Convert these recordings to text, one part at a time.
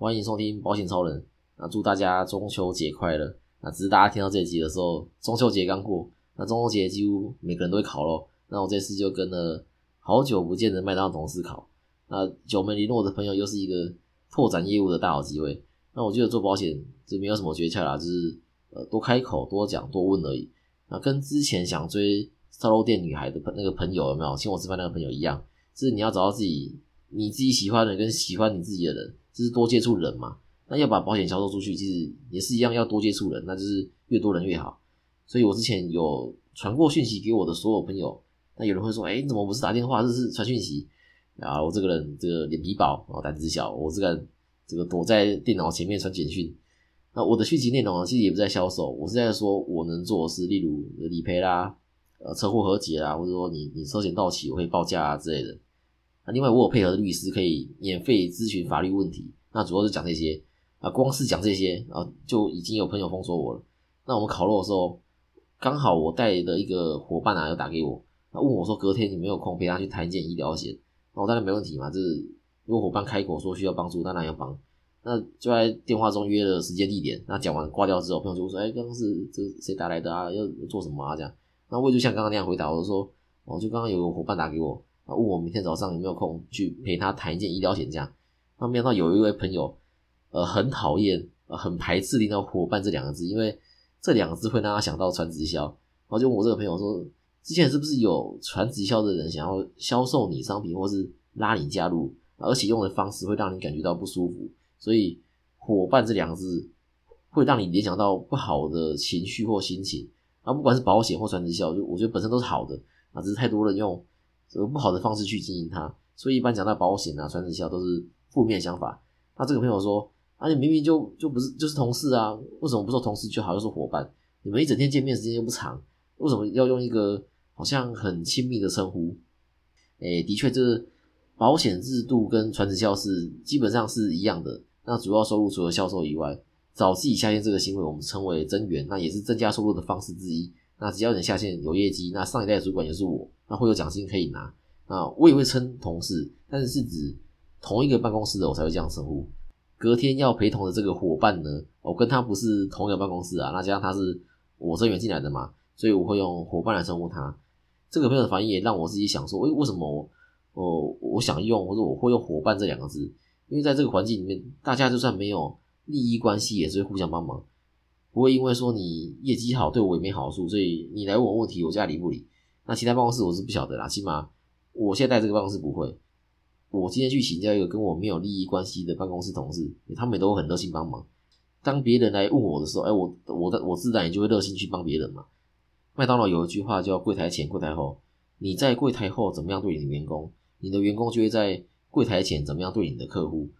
欢迎收听保险超人。那祝大家中秋节快乐。那只是大家听到这集的时候，中秋节刚过。那中秋节几乎每个人都会烤肉。那我这次就跟了好久不见的麦当劳同事烤。那久没联络的朋友又是一个拓展业务的大好机会。那我觉得做保险就没有什么诀窍啦，就是呃多开口、多讲、多问而已。那跟之前想追烧肉店女孩的朋那个朋友有没有请我吃饭那个朋友一样，就是你要找到自己你自己喜欢的跟喜欢你自己的人，就是多接触人嘛。那要把保险销售出去，其实也是一样，要多接触人，那就是越多人越好。所以我之前有传过讯息给我的所有朋友，那有人会说：“哎，你怎么不是打电话，这是传讯息？”啊，我这个人这个脸皮薄，然后胆子小，我这个这个躲在电脑前面传简讯。那我的讯息内容其实也不在销售，我是在说我能做的事，例如理赔啦、呃车祸和解啦，或者说你你车险到期我会报价啊之类的。另外我有配合的律师可以免费咨询法律问题，那主要是讲这些。啊，光是讲这些啊，就已经有朋友封锁我了。那我们烤肉的时候，刚好我带的一个伙伴啊，又打给我，他问我说，隔天你没有空陪他去谈一件医疗险？那我当然没问题嘛，就是如果伙伴开口说需要帮助，当然要帮。那就在电话中约了时间地点。那讲完挂掉之后，朋友就说，哎，刚刚是这谁打来的啊？要做什么啊？这样。那我就像刚刚那样回答，我说，哦，就刚刚有个伙伴打给我，啊，问我明天早上有没有空去陪他谈一件医疗险这样。那没想到有一位朋友。呃，很讨厌，呃，很排斥听到“伙伴”这两个字，因为这两个字会让他想到传直销。然后就问我这个朋友说，之前是不是有传直销的人想要销售你商品，或是拉你加入，而且用的方式会让你感觉到不舒服，所以“伙伴”这两个字会让你联想到不好的情绪或心情。啊不管是保险或传直销，就我觉得本身都是好的，啊，只是太多人用这个不好的方式去经营它，所以一般讲到保险啊、传直销都是负面想法。那这个朋友说。啊，你明明就就不是就是同事啊，为什么不说同事就好，又是伙伴？你们一整天见面时间又不长，为什么要用一个好像很亲密的称呼？哎，的确，这保险制度跟传直销是基本上是一样的。那主要收入除了销售以外，找自己下线这个行为，我们称为增援，那也是增加收入的方式之一。那只要你下线有业绩，那上一代主管也是我，那会有奖金可以拿。那我也会称同事，但是是指同一个办公室的我才会这样称呼。隔天要陪同的这个伙伴呢，我跟他不是同一个办公室啊，那加上他是我增援进来的嘛，所以我会用伙伴来称呼他。这个朋友的反应也让我自己想说，为为什么我我想用或者我会用伙伴这两个字？因为在这个环境里面，大家就算没有利益关系，也是会互相帮忙，不会因为说你业绩好对我也没好处，所以你来问我问题，我家理不理。那其他办公室我是不晓得啦，起码我现在在这个办公室不会。我今天去请教一个跟我没有利益关系的办公室同事，他们也都很热心帮忙。当别人来问我的时候，哎，我我的我自然也就会热心去帮别人嘛。麦当劳有一句话叫“柜台前，柜台后”。你在柜台后怎么样对你的员工，你的员工就会在柜台前怎么样对你的客户。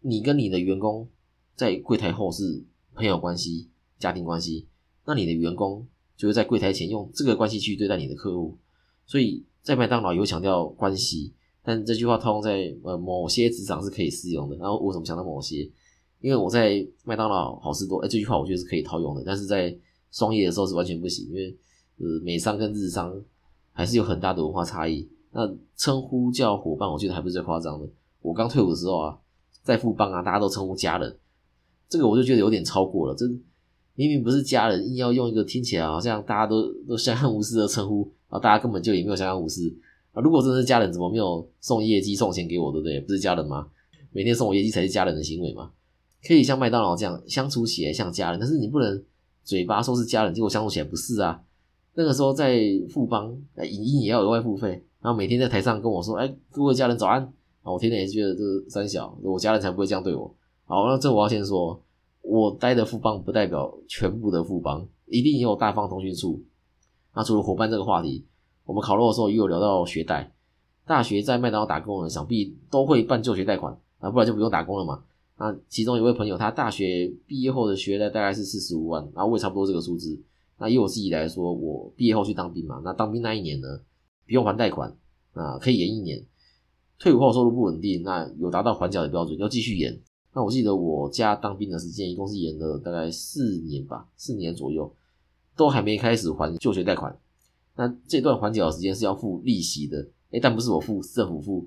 你跟你的员工在柜台后是朋友关系、家庭关系，那你的员工就是在柜台前用这个关系去对待你的客户。所以在麦当劳有强调关系。但这句话套用在呃某些职场是可以适用的。然后为什么想到某些？因为我在麦当劳、好事多，哎，这句话我觉得是可以套用的。但是在双业的时候是完全不行，因为呃美商跟日商还是有很大的文化差异。那称呼叫伙伴，我觉得还不是最夸张的。我刚退伍的时候啊，在富邦啊，大家都称呼家人，这个我就觉得有点超过了。这明明不是家人，硬要用一个听起来好像大家都都相安无事的称呼，然后大家根本就也没有相安无事。啊，如果真的是家人，怎么没有送业绩、送钱给我，对不对？不是家人吗？每天送我业绩才是家人的行为嘛？可以像麦当劳这样相处起来像家人，但是你不能嘴巴说是家人，结果相处起来不是啊。那个时候在富邦，影音也要额外付费，然后每天在台上跟我说：“哎，各位家人早安。”啊，我天天也觉得这三小，我家人才不会这样对我。好，那这我要先说，我待的富邦不代表全部的富邦，一定也有大方通讯处。那除了伙伴这个话题。我们考落的时候也有聊到学贷，大学在麦当劳打工的想必都会办就学贷款啊，不然就不用打工了嘛。那其中一位朋友，他大学毕业后的学贷大概是四十五万，然后我也差不多这个数字。那以我自己来说，我毕业后去当兵嘛，那当兵那一年呢，不用还贷款啊，可以延一年。退伍后收入不稳定，那有达到还缴的标准，要继续延。那我记得我家当兵的时间一共是延了大概四年吧，四年左右，都还没开始还就学贷款。那这段还缴的时间是要付利息的，哎，但不是我付，政府付。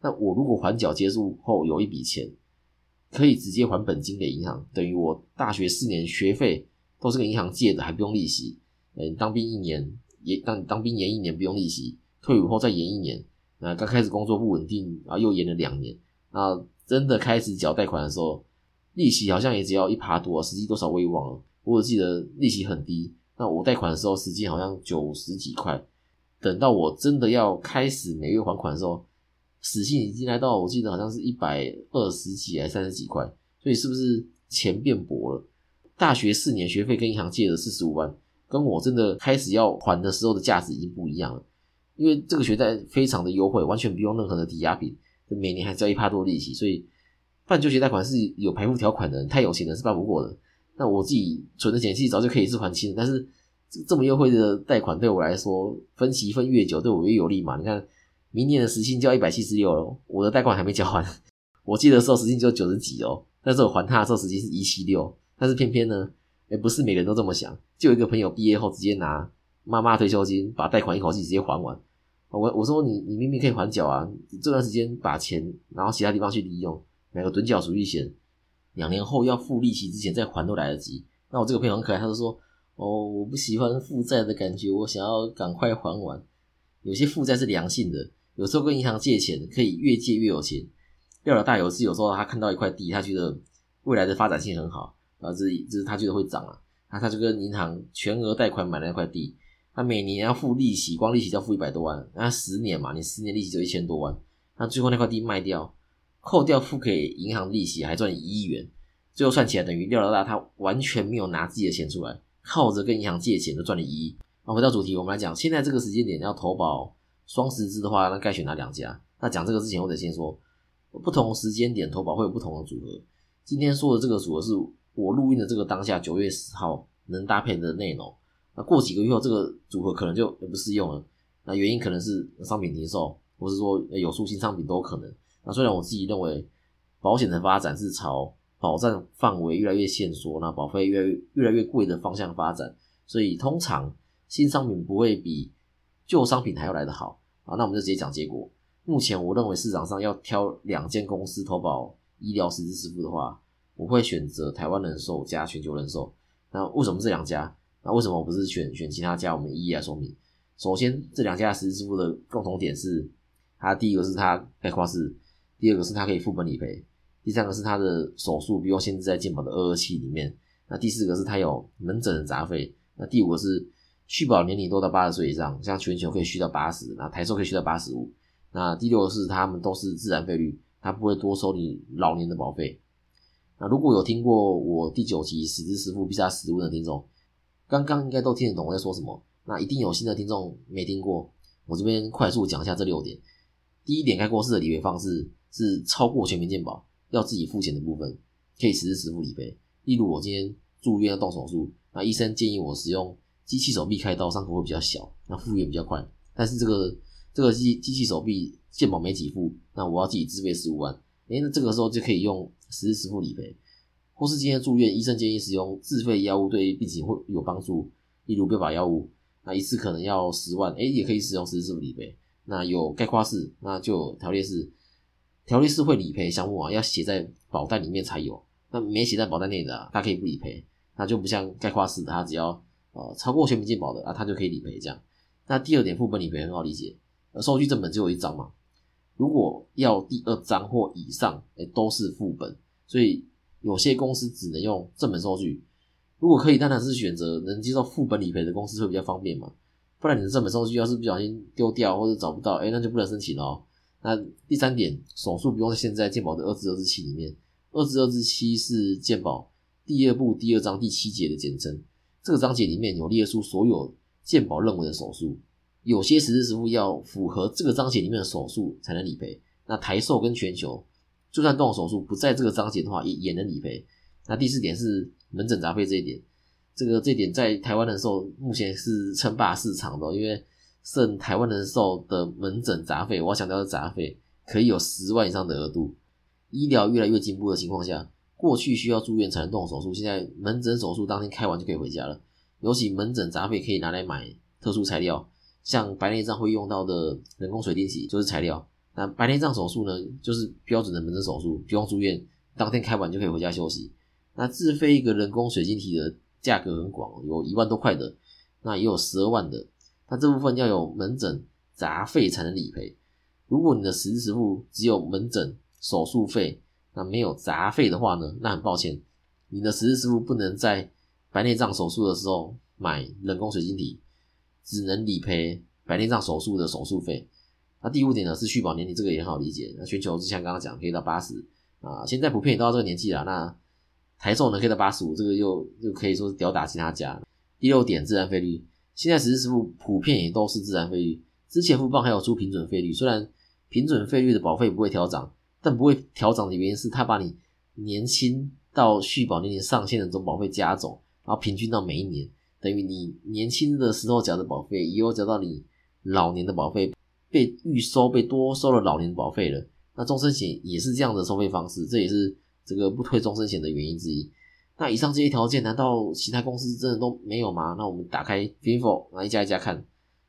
那我如果还缴结束后有一笔钱，可以直接还本金给银行，等于我大学四年学费都是跟银行借的，还不用利息。嗯，当兵一年也当当兵延一年不用利息，退伍后再延一年。那刚开始工作不稳定啊，又延了两年。那真的开始缴贷款的时候，利息好像也只要一趴多，实际多少我也忘了。我记得利息很低。那我贷款的时候，实际好像九十几块。等到我真的要开始每月还款的时候，死性已经来到，我记得好像是一百二十几还三十几块。所以是不是钱变薄了？大学四年学费跟银行借的四十五万，跟我真的开始要还的时候的价值已经不一样了。因为这个学贷非常的优惠，完全不用任何的抵押品，每年还交一趴多利息，所以办就学贷款是有排付条款的，太有钱的是办不过的。那我自己存的钱其实早就可以是还清，但是这么优惠的贷款对我来说，分期分越久对我越有利嘛。你看，明年的时薪交一百七十六了，我的贷款还没交完，我记得时候时薪只有九十几哦，但是我还他的时候时薪是一七六，但是偏偏呢，哎，不是每个人都这么想，就有一个朋友毕业后直接拿妈妈退休金把贷款一口气直接还完。我我说你你明明可以还缴啊，这段时间把钱然后其他地方去利用，买个趸缴储蓄险，两年后要付利息之前再还都来得及。那我这个朋友很可爱，他就说哦，我不喜欢负债的感觉，我想要赶快还完。有些负债是良性的，有时候跟银行借钱可以越借越有钱。廖老大有次有时候他看到一块地，他觉得未来的发展性很好，啊，这这是他觉得会涨啊，那他就跟银行全额贷款买了那块地。他每年要付利息，光利息就要付一百多万，那十年嘛，你十年利息就一千多万。那最后那块地卖掉，扣掉付给银行利息，还赚一亿元。最后算起来，等于廖老大他完全没有拿自己的钱出来，靠着跟银行借钱就赚了一亿。那回到主题，我们来讲，现在这个时间点要投保双十支的话，那该选哪两家？那讲这个之前，我得先说，不同时间点投保会有不同的组合。今天说的这个组合是我录音的这个当下九月十号能搭配的内容。那过几个月后，这个组合可能就不适用了。那原因可能是商品停售，或是说有出新商品都有可能。那虽然我自己认为保险的发展是朝保障范围越来越限缩，那保费越来越越来越贵的方向发展，所以通常新商品不会比旧商品还要来得好啊。那我们就直接讲结果。目前我认为市场上要挑两间公司投保医疗实质支付的话，我会选择台湾人寿加全球人寿。那为什么这两家？那为什么我不是选选其他家？我们一一来说明。首先，这两家实时支付的共同点是，它第一个是它概括式，第二个是它可以副本理赔，第三个是它的手术不用限制在健保的二二七里面，那第四个是它有门诊的杂费，那第五个是续保年龄都到八十岁以上，像全球可以续到八十，那台寿可以续到八十五，那第六个是他们都是自然费率，它不会多收你老年的保费。那如果有听过我第九集实支支付必杀十问的听众。刚刚应该都听得懂我在说什么，那一定有新的听众没听过。我这边快速讲一下这六点。第一点，该过世的理赔方式是超过全民健保要自己付钱的部分，可以实时支付理赔。例如我今天住院要动手术，那医生建议我使用机器手臂开刀，伤口会比较小，那复原比较快。但是这个这个机机器手臂健保没给付，那我要自己自费十五万，诶，那这个时候就可以用实时支付理赔。或是今天住院，医生建议使用自费药物对病情会有帮助，例如标靶药物，那一次可能要十万，哎，也可以使用实时支付理赔。那有概括式，那就条例式，条例式会理赔项目啊，要写在保单里面才有。那没写在保单内的，啊，它可以不理赔，那就不像概括式的，它只要呃超过全民健保的啊，它就可以理赔这样。那第二点，副本理赔很好理解，收据正本只有一张嘛，如果要第二张或以上，哎，都是副本，所以。有些公司只能用正本收据，如果可以，当然是选择能接受副本理赔的公司会比较方便嘛。不然你的正本收据要是不小心丢掉或者找不到，哎，那就不能申请了。那第三点，手术不用现在健保的二至二至七里面，二至二至七是健保第二部第二章第七节的简称，这个章节里面有列出所有健保认为的手术，有些实质支付要符合这个章节里面的手术才能理赔。那台寿跟全球。就算动手术不在这个章节的话，也也能理赔。那第四点是门诊杂费这一点，这个这点在台湾人寿目前是称霸市场的，因为剩台湾人寿的门诊杂费，我要强调的杂费可以有十万以上的额度。医疗越来越进步的情况下，过去需要住院才能动手术，现在门诊手术当天开完就可以回家了。尤其门诊杂费可以拿来买特殊材料，像白内障会用到的人工水滴体就是材料。那白内障手术呢，就是标准的门诊手术，不用住院，当天开完就可以回家休息。那自费一个人工水晶体的价格很广，有一万多块的，那也有十二万的。那这部分要有门诊杂费才能理赔。如果你的实支付只有门诊手术费，那没有杂费的话呢？那很抱歉，你的实支付不能在白内障手术的时候买人工水晶体，只能理赔白内障手术的手术费。那第五点呢是续保年龄，这个也很好理解。那全球就像刚刚讲，可以到八十啊，现在普遍也到这个年纪了。那台寿呢可以到八十五，这个又又可以说是吊打其他家。第六点，自然费率，现在实支付普遍也都是自然费率。之前富邦还有出平准费率，虽然平准费率的保费不会调涨，但不会调涨的原因是它把你年轻到续保年龄上限的总保费加总，然后平均到每一年，等于你年轻的时候缴的保费，以后缴到你老年的保费。被预收被多收了老年保费了，那终身险也是这样的收费方式，这也是这个不推终身险的原因之一。那以上这些条件，难道其他公司真的都没有吗？那我们打开 Finfo，那一家一家看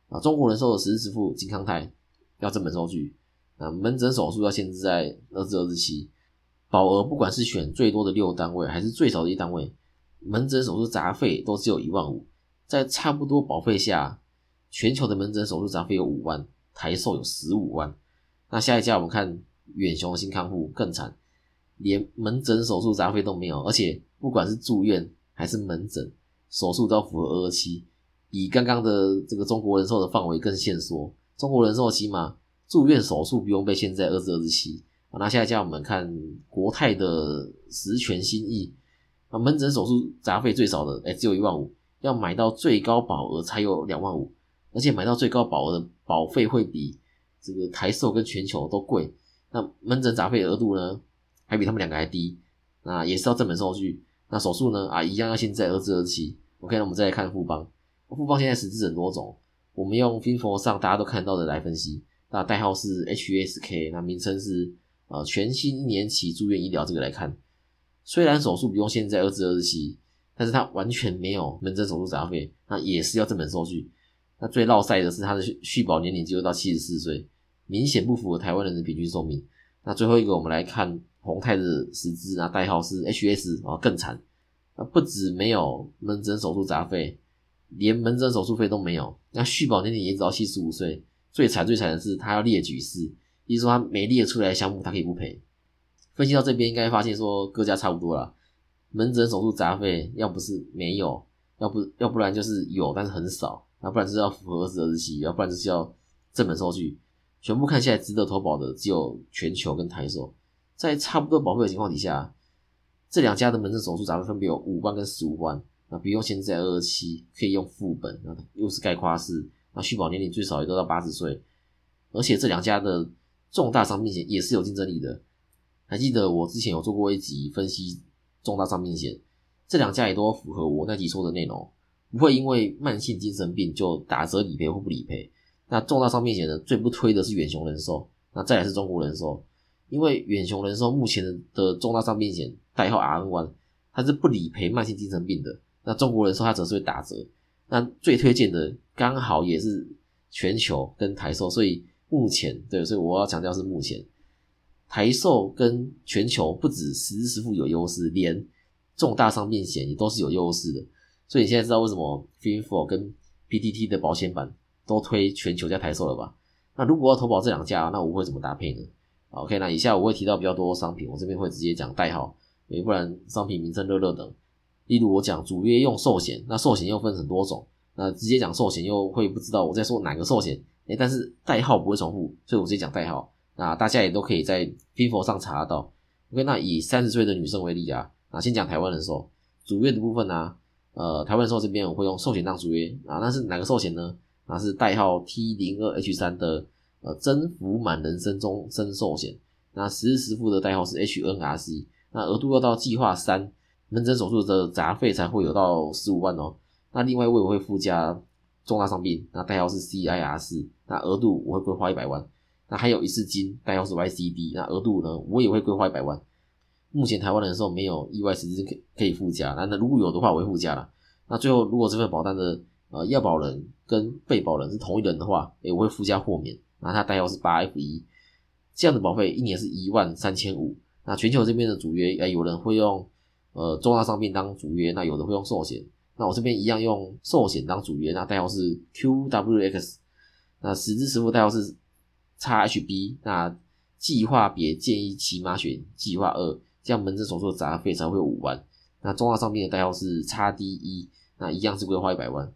啊。中国人寿的实时支付金康泰要正本收据，啊，门诊手术要限制在二至二十七，保额不管是选最多的六单位还是最少的一单位，门诊手术杂费都只有一万五，在差不多保费下，全球的门诊手术杂费有五万。台寿有十五万，那下一家我们看远雄新康复更惨，连门诊手术杂费都没有，而且不管是住院还是门诊手术都要符合二二七，比刚刚的这个中国人寿的范围更限缩。中国人寿起码住院手术不用被限在二至二十七。那下一家我们看国泰的十全新意，啊门诊手术杂费最少的哎只有一万五，要买到最高保额才有两万五。而且买到最高保额的保费会比这个台寿跟全球都贵，那门诊杂费额度呢，还比他们两个还低，那也是要正本收据。那手术呢，啊，一样要先在二至二期。OK，那我们再来看富邦，富邦现在实质很多种，我们用 Finfor 上大家都看到的来分析，那代号是 HSK，那名称是呃全新一年期住院医疗这个来看，虽然手术不用现在二至二期，但是它完全没有门诊手术杂费，那也是要正本收据。那最落赛的是它的续保年龄只有到七十四岁，明显不符合台湾人的平均寿命。那最后一个，我们来看宏泰的实质啊，代号是 HS 啊，更惨。那不止没有门诊手术杂费，连门诊手术费都没有。那续保年龄也只到七十五岁，最惨最惨的是他要列举式，意思说他没列出来项目，他可以不赔。分析到这边，应该发现说各家差不多了。门诊手术杂费要不是没有，要不要不然就是有，但是很少。那不然就是要符合二十二日期，要不然就是要正本收据，全部看下来值得投保的只有全球跟台寿，在差不多保费的情况底下，这两家的门诊手术杂费分别有五万跟十五万，那不用现在二二七，可以用副本，那又是概括式，那续保年龄最少也都到八十岁，而且这两家的重大伤病险也是有竞争力的，还记得我之前有做过一集分析重大伤病险，这两家也都符合我那集说的内容。不会因为慢性精神病就打折理赔或不理赔。那重大伤病险呢？最不推的是远雄人寿，那再来是中国人寿。因为远雄人寿目前的重大伤病险代号 R N One，它是不理赔慢性精神病的。那中国人寿它则是会打折。那最推荐的刚好也是全球跟台寿，所以目前对，所以我要强调是目前台寿跟全球不止实时付有优势，连重大伤病险也都是有优势的。所以你现在知道为什么 Finfor 跟 PTT 的保险版都推全球加台售了吧？那如果要投保这两家，那我会怎么搭配呢？OK，那以下我会提到比较多商品，我这边会直接讲代号，要不然商品名称热热等。例如我讲主约用寿险，那寿险又分很多种，那直接讲寿险又会不知道我在说哪个寿险，哎，但是代号不会重复，所以我直接讲代号。那大家也都可以在 Finfor 上查得到。OK，那以三十岁的女生为例啊，那先讲台湾人寿主约的部分呢。呃，台湾寿这边我会用寿险当主约啊，那是哪个寿险呢？那是代号 T 零二 H 三的呃增幅满人生终身寿险，那实时付的代号是 HNRC，那额度要到计划三门诊手术的杂费才会有到十五万哦。那另外我也会附加重大伤病，那代号是 CIR 四，那额度我会规划一百万。那还有一次金，代号是 YCD，那额度呢我也会规划一百万。目前台湾人寿没有意外实质可可以附加，那那如果有的话我会附加了。那最后如果这份保单的呃要保人跟被保人是同一人的话，诶我会附加豁免，那它代号是八 F 一，这样的保费一年是一万三千五，那全球这边的主约，哎，有人会用呃重大伤病当主约，那有的会用寿险。那我这边一样用寿险当主约，那代号是 QWX，那实支实付代号是 XHB，那计划别建议起码选计划二，这样门诊手术的杂费才会五万。那重大伤病的代号是 XDE，那一样是规划一百万。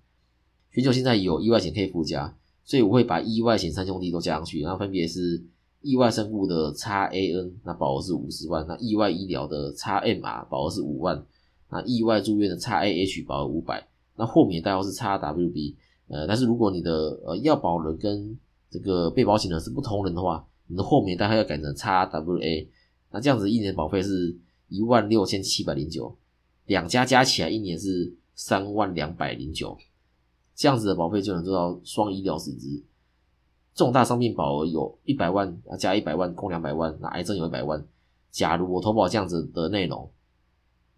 全球现在有意外险可以附加，所以我会把意外险三兄弟都加上去，然后分别是意外身故的 XAN，那保额是五十万；那意外医疗的 XMR 保额是五万；那意外住院的 XAH 保额五百。那豁免代号是 XWB，呃，但是如果你的呃要保人跟这个被保险人是不同人的话，你的豁免代号要改成 XWA，那这样子一年保费是一万六千七百零九，两家加起来一年是三万两百零九。这样子的保费就能做到双医疗实支，重大伤病保额有一百万啊，加一百万共两百万，那癌症有一百万。假如我投保这样子的内容，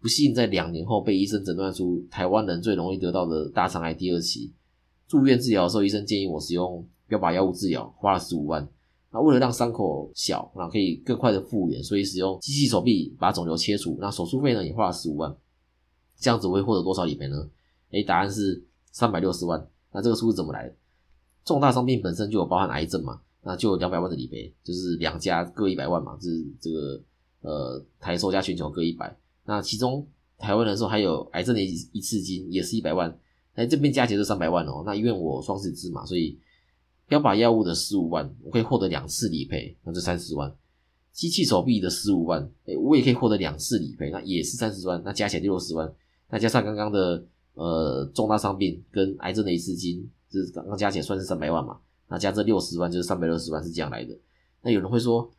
不幸在两年后被医生诊断出台湾人最容易得到的大肠癌第二期，住院治疗的时候，医生建议我使用标靶药物治疗，花了十五万。那为了让伤口小，那可以更快的复原，所以使用机器手臂把肿瘤切除，那手术费呢也花了十五万。这样子我会获得多少理赔呢？诶，答案是。三百六十万，那这个数字怎么来的？重大伤病本身就有包含癌症嘛，那就有两百万的理赔，就是两家各一百万嘛，就是这个呃台寿加全球各一百。那其中台湾人寿还有癌症的一一次金也是一百万，哎这边加起来是三百万哦。那因为我双十字嘛，所以标靶药物的十五万我可以获得两次理赔，那是三十万。机器手臂的十五万，哎我也可以获得两次理赔，那也是三十万，那加起来六十万。那加上刚刚的。呃，重大伤病跟癌症的一次金，就是刚刚加起来算是三百万嘛，那加这六十万就是三百六十万是这样来的。那有人会说，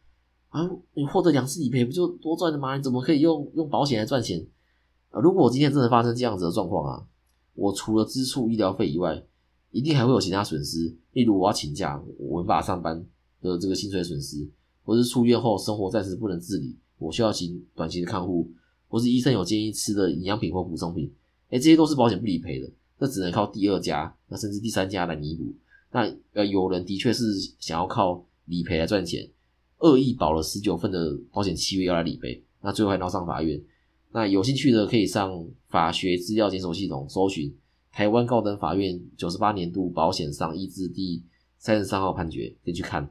啊，你获得两次理赔不就多赚了吗？你怎么可以用用保险来赚钱？啊，如果我今天真的发生这样子的状况啊，我除了支出医疗费以外，一定还会有其他损失，例如我要请假，我无法上班的这个薪水损失，或是出院后生活暂时不能自理，我需要请短期的看护，或是医生有建议吃的营养品或补充品。哎，这些都是保险不理赔的，那只能靠第二家，那甚至第三家来弥补。那呃，有人的确是想要靠理赔来赚钱，恶意保了十九份的保险契约要来理赔，那最后还闹上法院。那有兴趣的可以上法学资料检索系统搜寻台湾高等法院九十八年度保险上一字第三十三号判决，可以去看。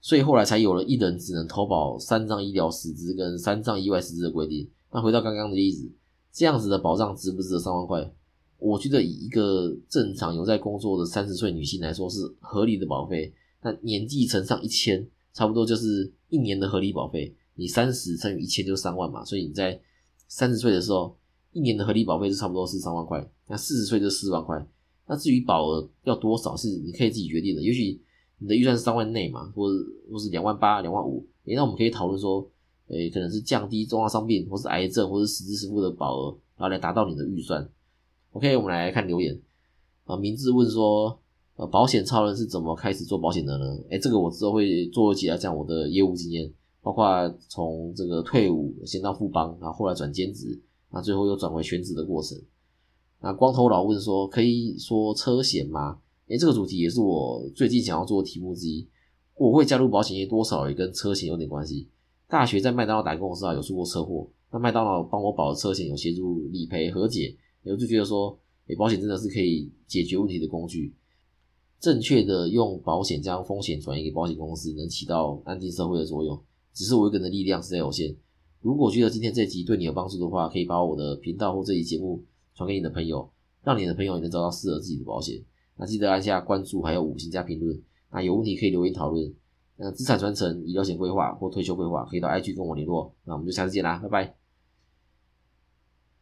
所以后来才有了一人只能投保三张医疗实支跟三张意外实支的规定。那回到刚刚的例子。这样子的保障值不值得三万块？我觉得以一个正常有在工作的三十岁女性来说是合理的保费。那年纪乘上一千，差不多就是一年的合理保费。你三十乘以一千就三万嘛，所以你在三十岁的时候，一年的合理保费是差不多是三万块。那四十岁就四万块。那至于保额要多少，是你可以自己决定的。也许你的预算是三万内嘛，或者或是两万八、两万五，诶，那我们可以讨论说。诶，可能是降低重大伤病，或是癌症，或是实支实付的保额，然后来达到你的预算。OK，我们来看留言啊。名字问说，呃，保险超人是怎么开始做保险的呢？诶，这个我之后会做一集来讲我的业务经验，包括从这个退伍先到富邦，然后后来转兼职，那最后又转为全职的过程。那光头佬问说，可以说车险吗？诶，这个主题也是我最近想要做的题目之一。我会加入保险业，多少也跟车险有点关系。大学在麦当劳打工的时候有出过车祸，那麦当劳帮我保的车险有协助理赔和解，我就觉得说，诶，保险真的是可以解决问题的工具。正确的用保险将风险转移给保险公司，能起到安定社会的作用。只是我一个人的力量实在有限。如果觉得今天这集对你有帮助的话，可以把我的频道或这集节目传给你的朋友，让你的朋友也能找到适合自己的保险。那记得按下关注，还有五星加评论。那有问题可以留言讨论。那资产传承、医疗险规划或退休规划，可以到 IG 跟我联络。那我们就下次见啦，拜拜。